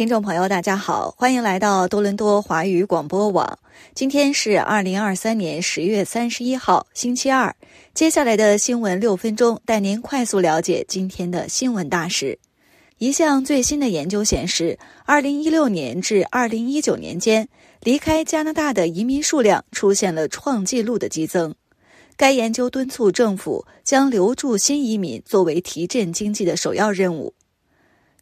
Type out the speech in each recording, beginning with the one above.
听众朋友，大家好，欢迎来到多伦多华语广播网。今天是二零二三年十月三十一号，星期二。接下来的新闻六分钟，带您快速了解今天的新闻大事。一项最新的研究显示，二零一六年至二零一九年间，离开加拿大的移民数量出现了创纪录的激增。该研究敦促政府将留住新移民作为提振经济的首要任务。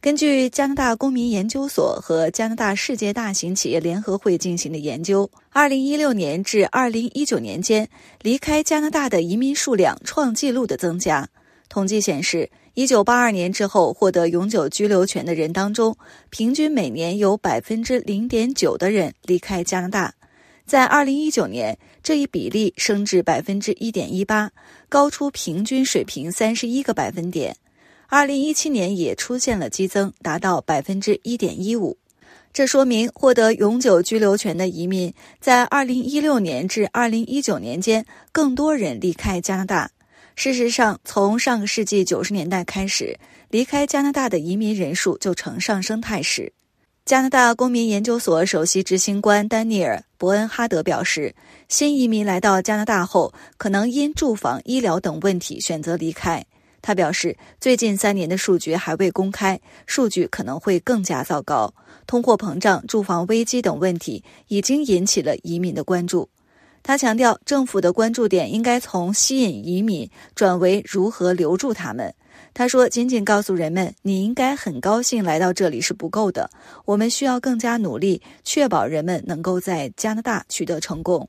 根据加拿大公民研究所和加拿大世界大型企业联合会进行的研究，二零一六年至二零一九年间，离开加拿大的移民数量创纪录的增加。统计显示，一九八二年之后获得永久居留权的人当中，平均每年有百分之零点九的人离开加拿大。在二零一九年，这一比例升至百分之一点一八，高出平均水平三十一个百分点。二零一七年也出现了激增，达到百分之一点一五。这说明获得永久居留权的移民在二零一六年至二零一九年间，更多人离开加拿大。事实上，从上个世纪九十年代开始，离开加拿大的移民人数就呈上升态势。加拿大公民研究所首席执行官丹尼尔·伯恩哈德表示，新移民来到加拿大后，可能因住房、医疗等问题选择离开。他表示，最近三年的数据还未公开，数据可能会更加糟糕。通货膨胀、住房危机等问题已经引起了移民的关注。他强调，政府的关注点应该从吸引移民转为如何留住他们。他说：“仅仅告诉人们你应该很高兴来到这里是不够的，我们需要更加努力，确保人们能够在加拿大取得成功。”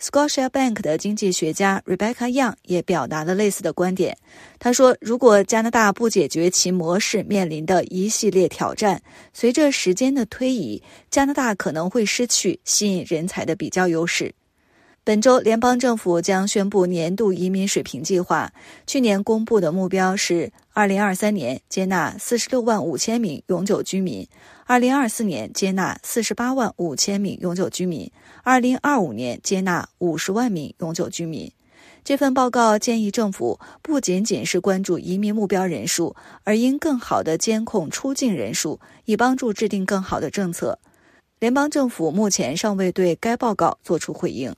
Scotia Bank 的经济学家 Rebecca Young 也表达了类似的观点。他说：“如果加拿大不解决其模式面临的一系列挑战，随着时间的推移，加拿大可能会失去吸引人才的比较优势。”本周，联邦政府将宣布年度移民水平计划。去年公布的目标是，二零二三年接纳四十六万五千名永久居民，二零二四年接纳四十八万五千名永久居民，二零二五年接纳五十万名永久居民。这份报告建议政府不仅仅是关注移民目标人数，而应更好地监控出境人数，以帮助制定更好的政策。联邦政府目前尚未对该报告作出回应。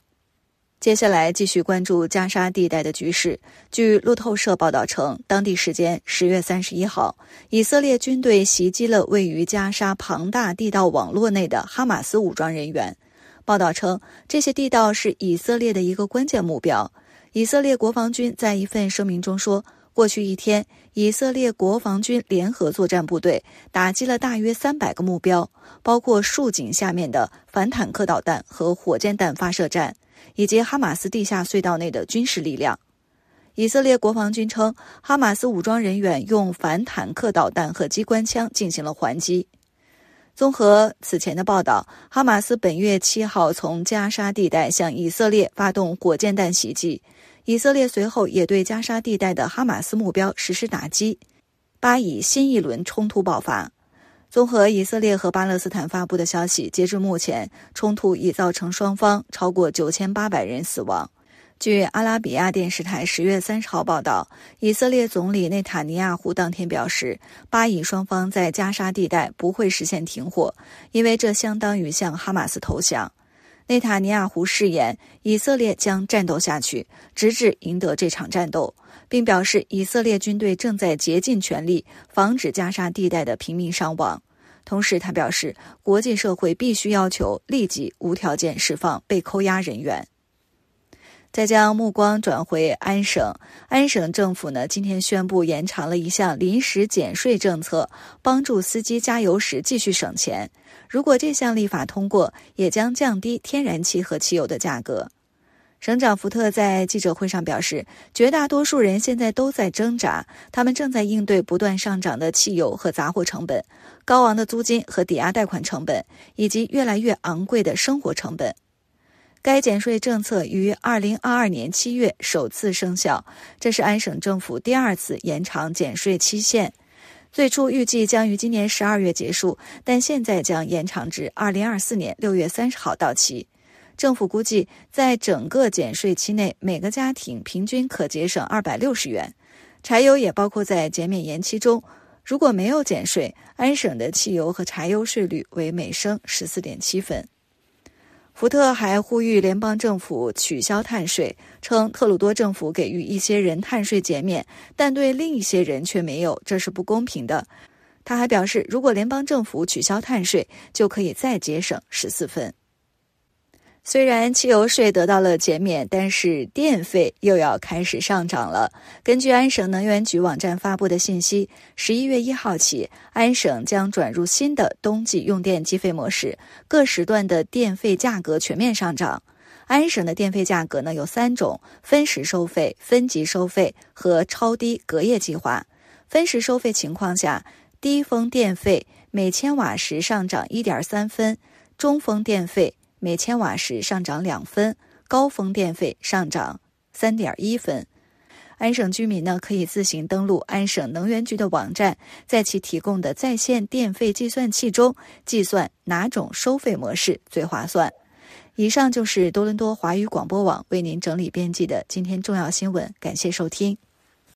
接下来继续关注加沙地带的局势。据路透社报道称，当地时间十月三十一号，以色列军队袭击了位于加沙庞大地道网络内的哈马斯武装人员。报道称，这些地道是以色列的一个关键目标。以色列国防军在一份声明中说，过去一天，以色列国防军联合作战部队打击了大约三百个目标，包括竖井下面的反坦克导弹和火箭弹发射站。以及哈马斯地下隧道内的军事力量。以色列国防军称，哈马斯武装人员用反坦克导弹和机关枪进行了还击。综合此前的报道，哈马斯本月七号从加沙地带向以色列发动火箭弹袭击，以色列随后也对加沙地带的哈马斯目标实施打击。巴以新一轮冲突爆发。综合以色列和巴勒斯坦发布的消息，截至目前，冲突已造成双方超过九千八百人死亡。据阿拉比亚电视台十月三十号报道，以色列总理内塔尼亚胡当天表示，巴以双方在加沙地带不会实现停火，因为这相当于向哈马斯投降。内塔尼亚胡誓言，以色列将战斗下去，直至赢得这场战斗。并表示，以色列军队正在竭尽全力防止加沙地带的平民伤亡。同时，他表示，国际社会必须要求立即无条件释放被扣押人员。再将目光转回安省，安省政府呢今天宣布延长了一项临时减税政策，帮助司机加油时继续省钱。如果这项立法通过，也将降低天然气和汽油的价格。省长福特在记者会上表示，绝大多数人现在都在挣扎，他们正在应对不断上涨的汽油和杂货成本、高昂的租金和抵押贷款成本，以及越来越昂贵的生活成本。该减税政策于二零二二年七月首次生效，这是安省政府第二次延长减税期限。最初预计将于今年十二月结束，但现在将延长至二零二四年六月三十号到期。政府估计，在整个减税期内，每个家庭平均可节省二百六十元。柴油也包括在减免延期中，如果没有减税，安省的汽油和柴油税率为每升十四点七分。福特还呼吁联邦政府取消碳税，称特鲁多政府给予一些人碳税减免，但对另一些人却没有，这是不公平的。他还表示，如果联邦政府取消碳税，就可以再节省十四分。虽然汽油税得到了减免，但是电费又要开始上涨了。根据安省能源局网站发布的信息，十一月一号起，安省将转入新的冬季用电计费模式，各时段的电费价格全面上涨。安省的电费价格呢有三种：分时收费、分级收费和超低隔夜计划。分时收费情况下，低峰电费每千瓦时上涨一点三分，中峰电费。每千瓦时上涨两分，高峰电费上涨三点一分。安省居民呢可以自行登录安省能源局的网站，在其提供的在线电费计算器中计算哪种收费模式最划算。以上就是多伦多华语广播网为您整理编辑的今天重要新闻，感谢收听。